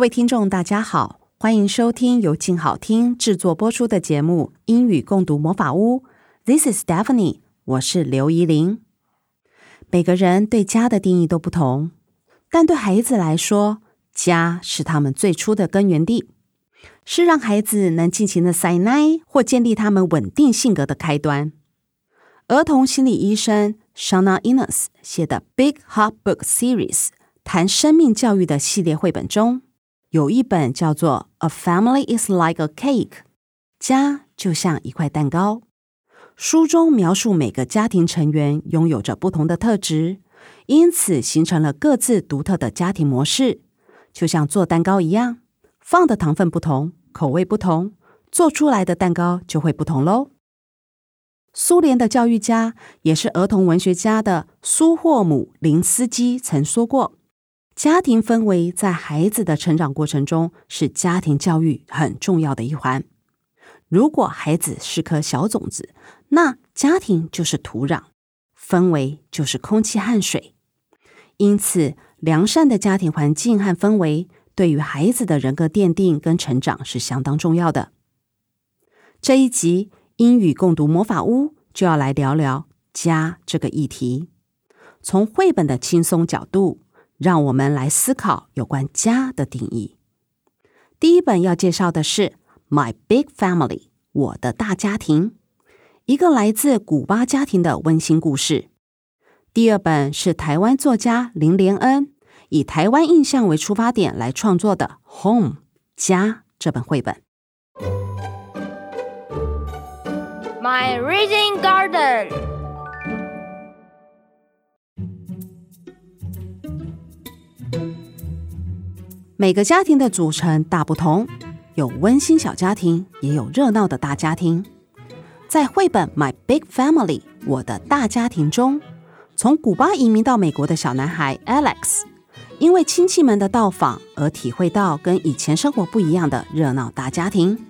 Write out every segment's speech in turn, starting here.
各位听众，大家好，欢迎收听由静好听制作播出的节目《英语共读魔法屋》。This is Daphne，我是刘怡伶。每个人对家的定义都不同，但对孩子来说，家是他们最初的根源地，是让孩子能尽情的撒赖或建立他们稳定性格的开端。儿童心理医生 Shana Innes 写的《Big Heart Book Series》谈生命教育的系列绘本中，有一本叫做《A Family Is Like a Cake》，家就像一块蛋糕。书中描述每个家庭成员拥有着不同的特质，因此形成了各自独特的家庭模式。就像做蛋糕一样，放的糖分不同，口味不同，做出来的蛋糕就会不同喽。苏联的教育家，也是儿童文学家的苏霍姆林斯基曾说过。家庭氛围在孩子的成长过程中是家庭教育很重要的一环。如果孩子是颗小种子，那家庭就是土壤，氛围就是空气和水。因此，良善的家庭环境和氛围对于孩子的人格奠定跟成长是相当重要的。这一集英语共读魔法屋就要来聊聊家这个议题，从绘本的轻松角度。让我们来思考有关家的定义。第一本要介绍的是《My Big Family》，我的大家庭，一个来自古巴家庭的温馨故事。第二本是台湾作家林连恩以台湾印象为出发点来创作的《Home》家这本绘本。My Reading Garden。每个家庭的组成大不同，有温馨小家庭，也有热闹的大家庭。在绘本《My Big Family》我的大家庭中，从古巴移民到美国的小男孩 Alex，因为亲戚们的到访而体会到跟以前生活不一样的热闹大家庭。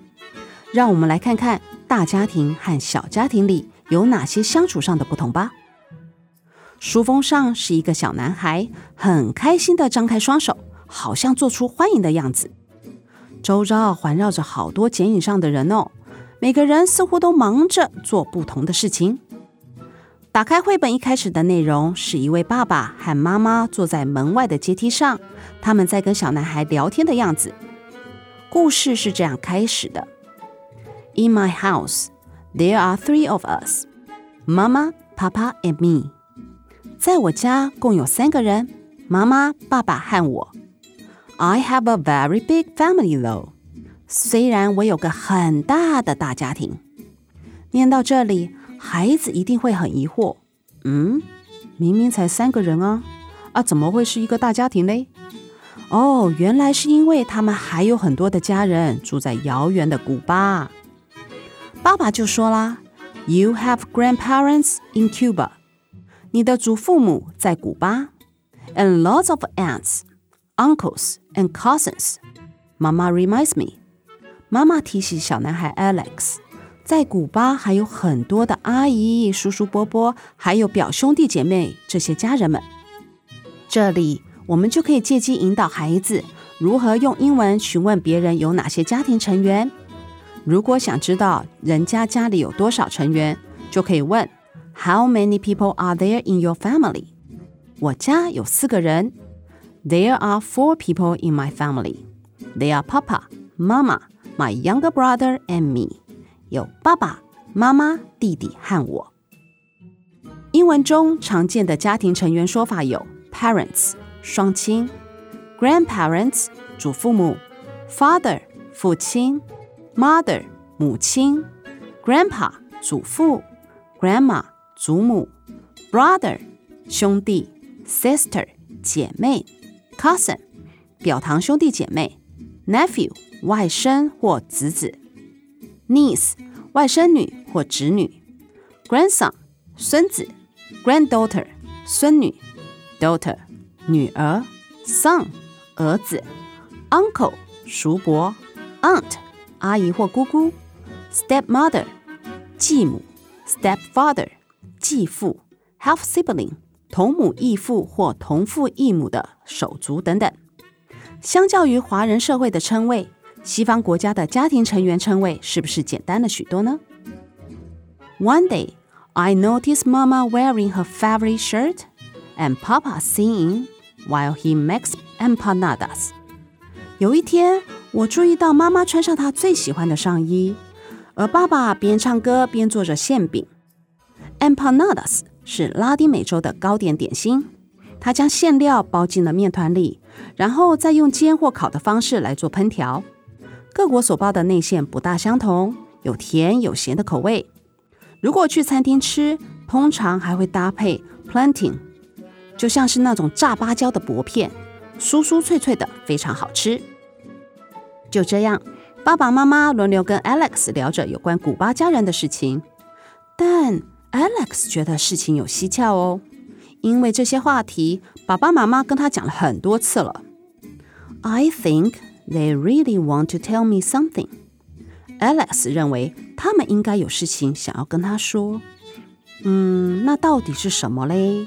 让我们来看看大家庭和小家庭里有哪些相处上的不同吧。书封上是一个小男孩，很开心的张开双手。好像做出欢迎的样子，周遭环绕着好多剪影上的人哦，每个人似乎都忙着做不同的事情。打开绘本一开始的内容是一位爸爸和妈妈坐在门外的阶梯上，他们在跟小男孩聊天的样子。故事是这样开始的：In my house, there are three of us, Mama, Papa and me。在我家共有三个人，妈妈、爸爸和我。I have a very big family, though. 虽然我有个很大的大家庭。念到这里，孩子一定会很疑惑：嗯，明明才三个人啊，啊，怎么会是一个大家庭嘞？哦，原来是因为他们还有很多的家人住在遥远的古巴。爸爸就说啦：“You have grandparents in Cuba. 你的祖父母在古巴，and lots of aunts.” Uncles and cousins. Mama reminds me. 妈妈提醒小男孩 Alex，在古巴还有很多的阿姨、叔叔、伯伯，还有表兄弟姐妹这些家人们。这里我们就可以借机引导孩子如何用英文询问别人有哪些家庭成员。如果想知道人家家里有多少成员，就可以问 How many people are there in your family？我家有四个人。There are four people in my family. They are Papa, Mama, my younger brother, and me. 有爸爸妈妈、弟弟和我。英文中常见的家庭成员说法有：parents 双亲，grandparents 祖父母，father 父亲，mother 母亲，grandpa 祖父，grandma 祖母，brother 兄弟，sister 姐妹。 Cousin，表堂兄弟姐妹 nephew 外甥或侄子，niece 外甥女或侄女，grandson 孙子，granddaughter 孙女，daughter 女儿，son 儿子，uncle 叔伯，aunt 阿姨或姑姑，stepmother 继母，stepfather 继父，half sibling 同母异父或同父异母的手足等等。相较于华人社会的称谓，西方国家的家庭成员称谓是不是简单了许多呢？One day, I noticed Mama wearing her favorite shirt and Papa singing while he makes empanadas. 有一天，我注意到妈妈穿上她最喜欢的上衣，而爸爸边唱歌边做着馅饼。Empanadas 是拉丁美洲的糕点点心。他将馅料包进了面团里，然后再用煎或烤的方式来做烹调。各国所包的内馅不大相同，有甜有咸的口味。如果去餐厅吃，通常还会搭配 plantain，就像是那种炸芭蕉的薄片，酥酥脆脆的，非常好吃。就这样，爸爸妈妈轮流跟 Alex 聊着有关古巴家人的事情，但 Alex 觉得事情有蹊跷哦。因为这些话题，爸爸妈妈跟他讲了很多次了。I think they really want to tell me something. Alex 认为他们应该有事情想要跟他说。嗯，那到底是什么嘞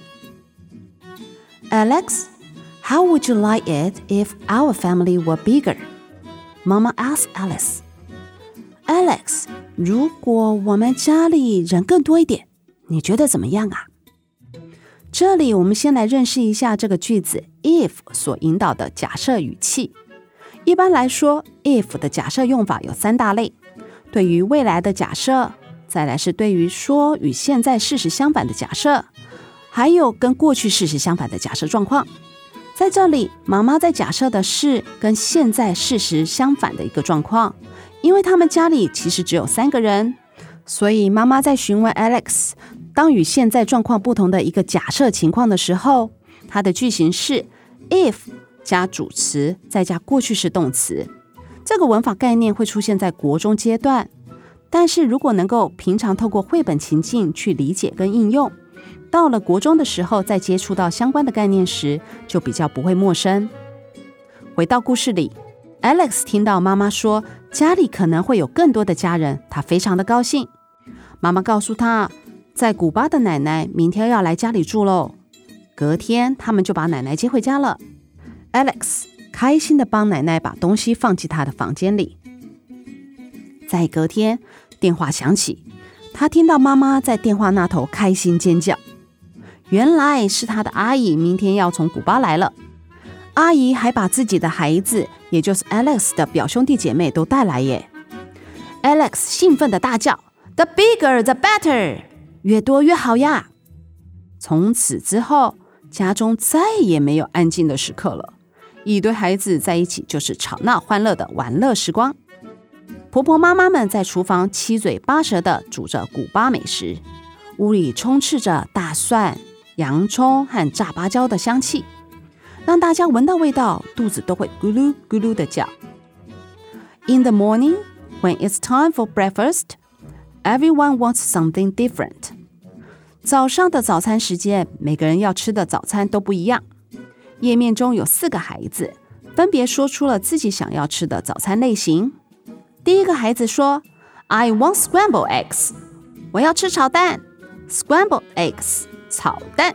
？Alex, how would you like it if our family were bigger? Mama asked Alice. Alex, 如果我们家里人更多一点，你觉得怎么样啊？这里我们先来认识一下这个句子 if 所引导的假设语气。一般来说，if 的假设用法有三大类：对于未来的假设，再来是对于说与现在事实相反的假设，还有跟过去事实相反的假设状况。在这里，妈妈在假设的是跟现在事实相反的一个状况，因为他们家里其实只有三个人，所以妈妈在询问 Alex。当与现在状况不同的一个假设情况的时候，它的句型是 if 加主词再加过去式动词。这个文法概念会出现在国中阶段，但是如果能够平常透过绘本情境去理解跟应用，到了国中的时候再接触到相关的概念时，就比较不会陌生。回到故事里，Alex 听到妈妈说家里可能会有更多的家人，他非常的高兴。妈妈告诉他。在古巴的奶奶明天要来家里住喽。隔天，他们就把奶奶接回家了。Alex 开心地帮奶奶把东西放进她的房间里。在隔天，电话响起，他听到妈妈在电话那头开心尖叫。原来是他的阿姨明天要从古巴来了。阿姨还把自己的孩子，也就是 Alex 的表兄弟姐妹都带来耶。Alex 兴奋地大叫：“The bigger, the better！” 越多越好呀！从此之后，家中再也没有安静的时刻了。一堆孩子在一起就是吵闹欢乐的玩乐时光。婆婆妈妈们在厨房七嘴八舌的煮着古巴美食，屋里充斥着大蒜、洋葱和炸芭蕉的香气，让大家闻到味道，肚子都会咕噜咕噜的叫。In the morning, when it's time for breakfast. Everyone wants something different. 早上的早餐时间，每个人要吃的早餐都不一样。页面中有四个孩子，分别说出了自己想要吃的早餐类型。第一个孩子说：“I want scrambled eggs。”我要吃炒蛋。Scrambled eggs，炒蛋。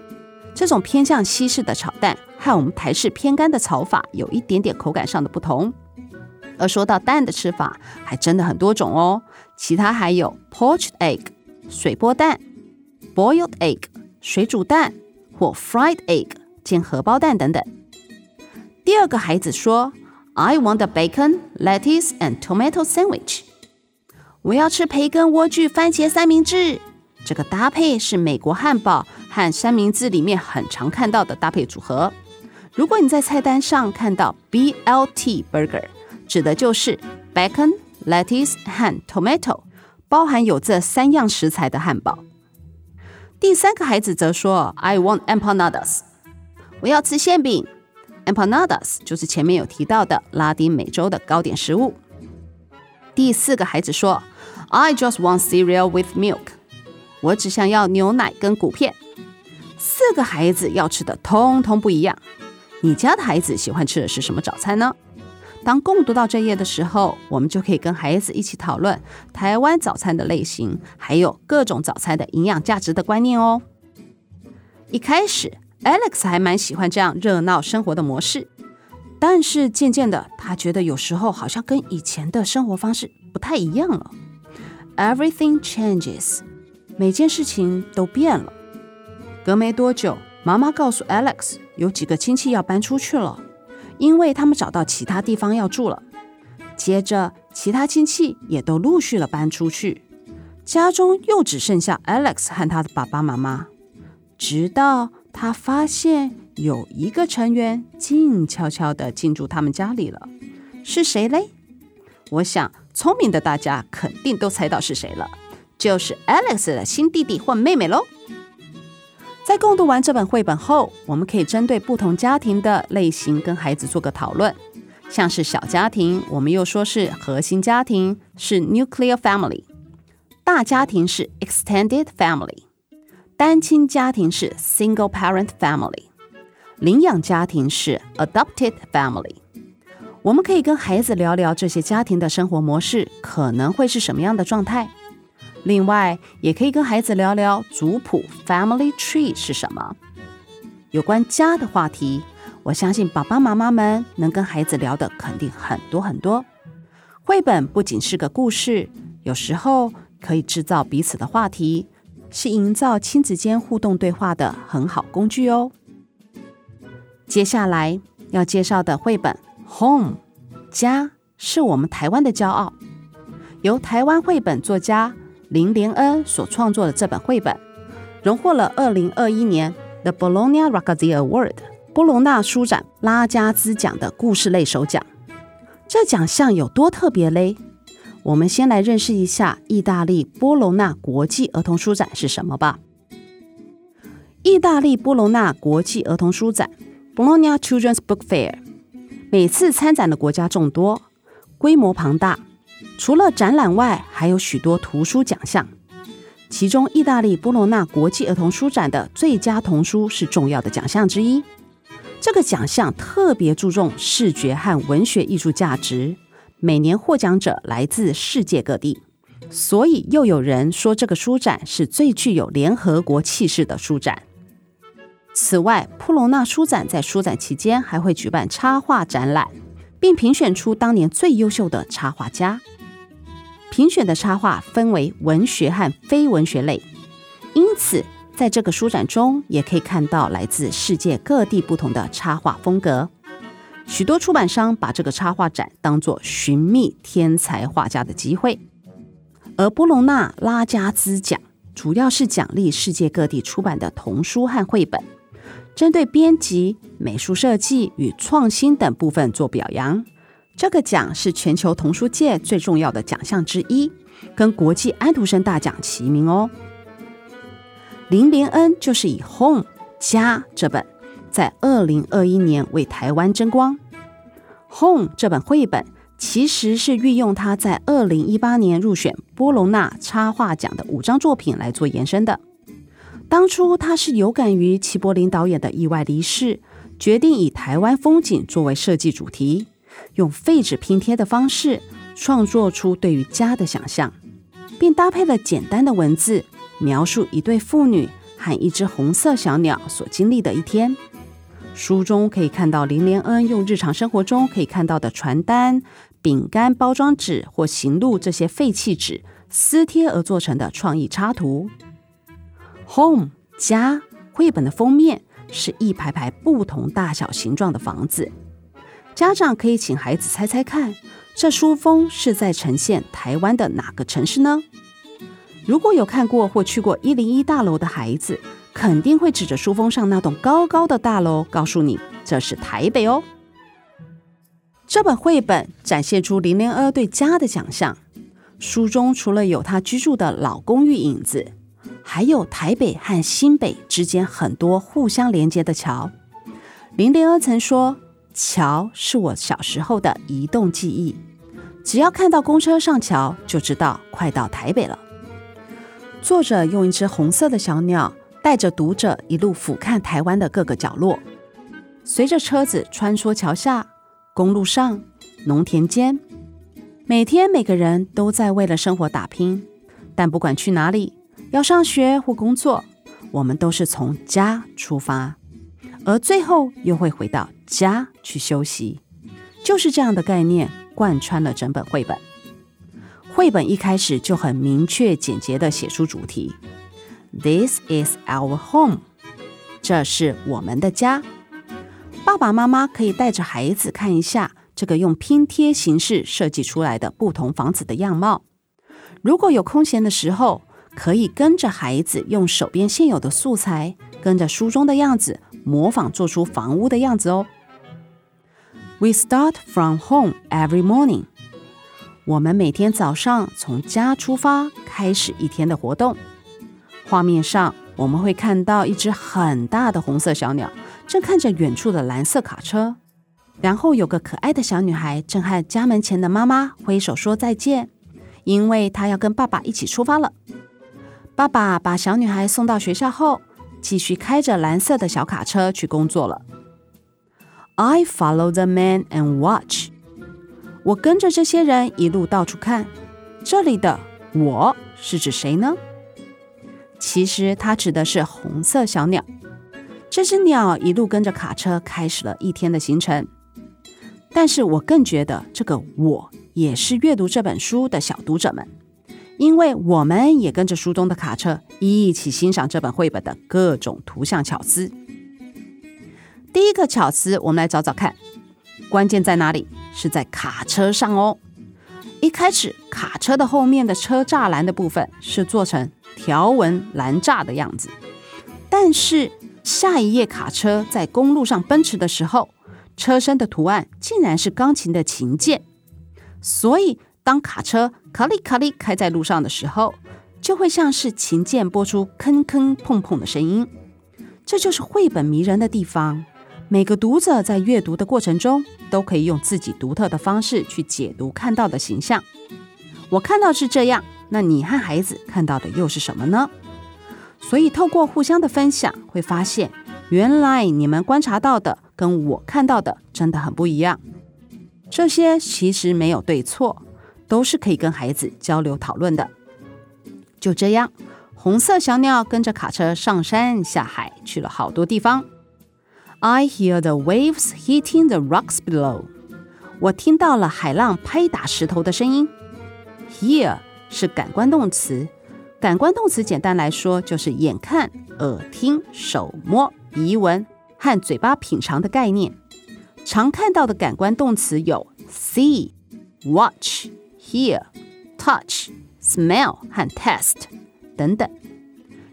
这种偏向西式的炒蛋，和我们台式偏干的炒法有一点点口感上的不同。而说到蛋的吃法，还真的很多种哦。其他还有 poached egg 水波蛋、boiled egg 水煮蛋或 fried egg 煎荷包蛋等等。第二个孩子说：“I want a bacon, lettuce and tomato sandwich。”我要吃培根、莴苣、番茄三明治。这个搭配是美国汉堡和三明治里面很常看到的搭配组合。如果你在菜单上看到 BLT burger。指的就是 bacon、lettuce 和 tomato，包含有这三样食材的汉堡。第三个孩子则说：“I want empanadas，我要吃馅饼。empanadas 就是前面有提到的拉丁美洲的糕点食物。第四个孩子说：“I just want cereal with milk。”我只想要牛奶跟谷片。四个孩子要吃的通通不一样。你家的孩子喜欢吃的是什么早餐呢？当共读到这页的时候，我们就可以跟孩子一起讨论台湾早餐的类型，还有各种早餐的营养价值的观念哦。一开始，Alex 还蛮喜欢这样热闹生活的模式，但是渐渐的，他觉得有时候好像跟以前的生活方式不太一样了。Everything changes，每件事情都变了。隔没多久，妈妈告诉 Alex，有几个亲戚要搬出去了。因为他们找到其他地方要住了，接着其他亲戚也都陆续了搬出去，家中又只剩下 Alex 和他的爸爸妈妈。直到他发现有一个成员静悄悄地进驻他们家里了，是谁嘞？我想聪明的大家肯定都猜到是谁了，就是 Alex 的新弟弟或妹妹喽。在共读完这本绘本后，我们可以针对不同家庭的类型跟孩子做个讨论。像是小家庭，我们又说是核心家庭，是 nuclear family；大家庭是 extended family；单亲家庭是 single parent family；领养家庭是 adopted family。我们可以跟孩子聊聊这些家庭的生活模式可能会是什么样的状态。另外，也可以跟孩子聊聊族谱 （family tree） 是什么。有关家的话题，我相信爸爸妈妈们能跟孩子聊的肯定很多很多。绘本不仅是个故事，有时候可以制造彼此的话题，是营造亲子间互动对话的很好工具哦。接下来要介绍的绘本《Home》，家是我们台湾的骄傲，由台湾绘本作家。林廉恩所创作的这本绘本，荣获了二零二一年 The Bologna Ragazzi Award 波隆纳书展拉加兹奖的故事类首奖。这奖项有多特别嘞？我们先来认识一下意大利波隆纳国际儿童书展是什么吧。意大利波隆纳国际儿童书展 （Bologna Children's Book Fair） 每次参展的国家众多，规模庞大。除了展览外，还有许多图书奖项。其中，意大利波罗纳国际儿童书展的最佳童书是重要的奖项之一。这个奖项特别注重视觉和文学艺术价值，每年获奖者来自世界各地，所以又有人说这个书展是最具有联合国气势的书展。此外，波罗纳书展在书展期间还会举办插画展览。并评选出当年最优秀的插画家。评选的插画分为文学和非文学类，因此在这个书展中也可以看到来自世界各地不同的插画风格。许多出版商把这个插画展当作寻觅天才画家的机会，而波隆纳拉加兹奖主要是奖励世界各地出版的童书和绘本。针对编辑、美术设计与创新等部分做表扬，这个奖是全球童书界最重要的奖项之一，跟国际安徒生大奖齐名哦。林连恩就是以《Home 家》这本，在二零二一年为台湾争光。《Home》这本绘本其实是运用他在二零一八年入选波隆纳插画奖的五张作品来做延伸的。当初他是有感于齐柏林导演的意外离世，决定以台湾风景作为设计主题，用废纸拼贴的方式创作出对于家的想象，并搭配了简单的文字，描述一对父女和一只红色小鸟所经历的一天。书中可以看到林廉恩用日常生活中可以看到的传单、饼干包装纸或行路这些废弃纸撕贴而做成的创意插图。Home 家绘本的封面是一排排不同大小形状的房子，家长可以请孩子猜猜看，这书封是在呈现台湾的哪个城市呢？如果有看过或去过一零一大楼的孩子，肯定会指着书封上那栋高高的大楼，告诉你这是台北哦。这本绘本展现出林廉恩对家的想象，书中除了有他居住的老公寓影子。还有台北和新北之间很多互相连接的桥。林廉恩曾说：“桥是我小时候的移动记忆，只要看到公车上桥，就知道快到台北了。作者用一只红色的小鸟，带着读者一路俯瞰台湾的各个角落，随着车子穿梭桥下、公路上、农田间，每天每个人都在为了生活打拼，但不管去哪里，要上学或工作，我们都是从家出发。而最后又会回到家去休息，就是这样的概念贯穿了整本绘本。绘本一开始就很明确简洁地写出主题：“This is our home”，这是我们的家。爸爸妈妈可以带着孩子看一下这个用拼贴形式设计出来的不同房子的样貌。如果有空闲的时候，可以跟着孩子用手边现有的素材，跟着书中的样子。模仿做出房屋的样子哦。We start from home every morning。我们每天早上从家出发，开始一天的活动。画面上我们会看到一只很大的红色小鸟，正看着远处的蓝色卡车。然后有个可爱的小女孩正和家门前的妈妈挥手说再见，因为她要跟爸爸一起出发了。爸爸把小女孩送到学校后，继续开着蓝色的小卡车去工作了。I follow the man and watch。我跟着这些人一路到处看。这里的“我”是指谁呢？其实它指的是红色小鸟。这只鸟一路跟着卡车开始了一天的行程。但是我更觉得这个“我”也是阅读这本书的小读者们。因为我们也跟着书中的卡车一起欣赏这本绘本的各种图像巧思。第一个巧思，我们来找找看，关键在哪里？是在卡车上哦。一开始，卡车的后面的车栅栏的部分是做成条纹栏栅的样子，但是下一页卡车在公路上奔驰的时候，车身的图案竟然是钢琴的琴键，所以。当卡车卡里卡里开在路上的时候，就会像是琴键拨出坑坑碰碰的声音。这就是绘本迷人的地方。每个读者在阅读的过程中，都可以用自己独特的方式去解读看到的形象。我看到是这样，那你和孩子看到的又是什么呢？所以透过互相的分享，会发现原来你们观察到的跟我看到的真的很不一样。这些其实没有对错。都是可以跟孩子交流讨论的。就这样，红色小鸟跟着卡车上山下海，去了好多地方。I hear the waves hitting the rocks below。我听到了海浪拍打石头的声音。Hear 是感官动词，感官动词简单来说就是眼看、耳听、手摸、鼻闻和嘴巴品尝的概念。常看到的感官动词有 see、watch。Hear, touch, smell 和 test 等等，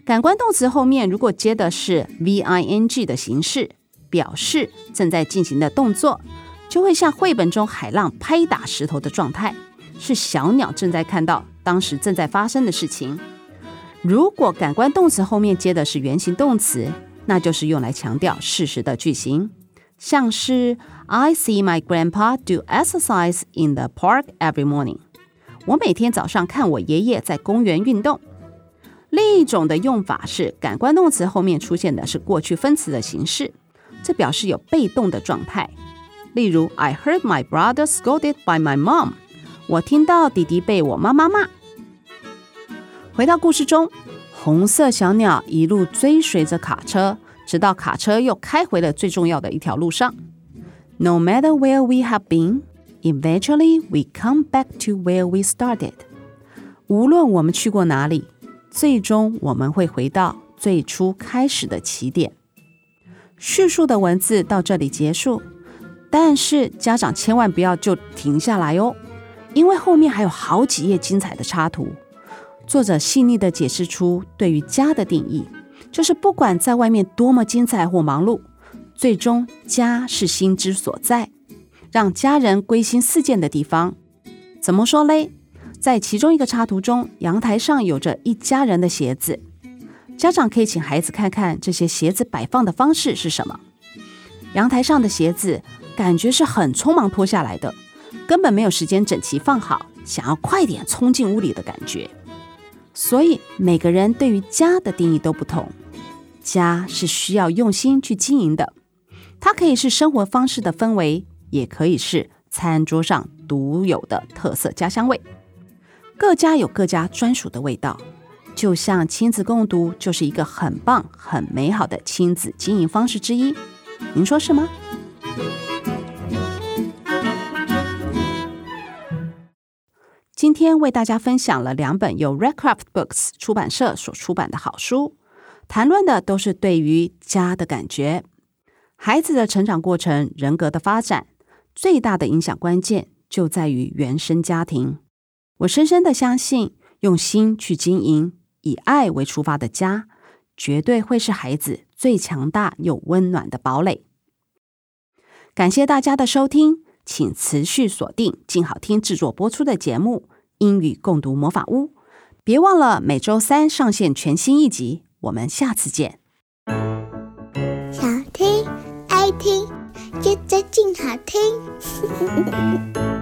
感官动词后面如果接的是 V-I-N-G 的形式，表示正在进行的动作，就会像绘本中海浪拍打石头的状态，是小鸟正在看到当时正在发生的事情。如果感官动词后面接的是原形动词，那就是用来强调事实的句型，像是 I see my grandpa do exercise in the park every morning。我每天早上看我爷爷在公园运动。另一种的用法是，感官动词后面出现的是过去分词的形式，这表示有被动的状态。例如，I heard my brother scolded by my mom。我听到弟弟被我妈妈骂。回到故事中，红色小鸟一路追随着卡车，直到卡车又开回了最重要的一条路上。No matter where we have been。Eventually, we come back to where we started. 无论我们去过哪里，最终我们会回到最初开始的起点。叙述的文字到这里结束，但是家长千万不要就停下来哦，因为后面还有好几页精彩的插图。作者细腻的解释出对于家的定义，就是不管在外面多么精彩或忙碌，最终家是心之所在。让家人归心似箭的地方，怎么说嘞？在其中一个插图中，阳台上有着一家人的鞋子。家长可以请孩子看看这些鞋子摆放的方式是什么。阳台上的鞋子感觉是很匆忙脱下来的，根本没有时间整齐放好，想要快点冲进屋里的感觉。所以每个人对于家的定义都不同。家是需要用心去经营的，它可以是生活方式的氛围，也可以是餐桌上独有的特色家乡味。各家有各家专属的味道，就像亲子共读就是一个很棒、很美好的亲子经营方式之一。您说是吗？今天为大家分享了两本由 Redcraft Books 出版社所出版的好书，谈论的都是对于家的感觉。孩子的成长过程、人格的发展，最大的影响关键就在于原生家庭。我深深的相信，用心去经营，以爱为出发的家，绝对会是孩子最强大又温暖的堡垒。感谢大家的收听。请持续锁定静好听制作播出的节目《英语共读魔法屋》，别忘了每周三上线全新一集。我们下次见。想听爱听，就在静好听。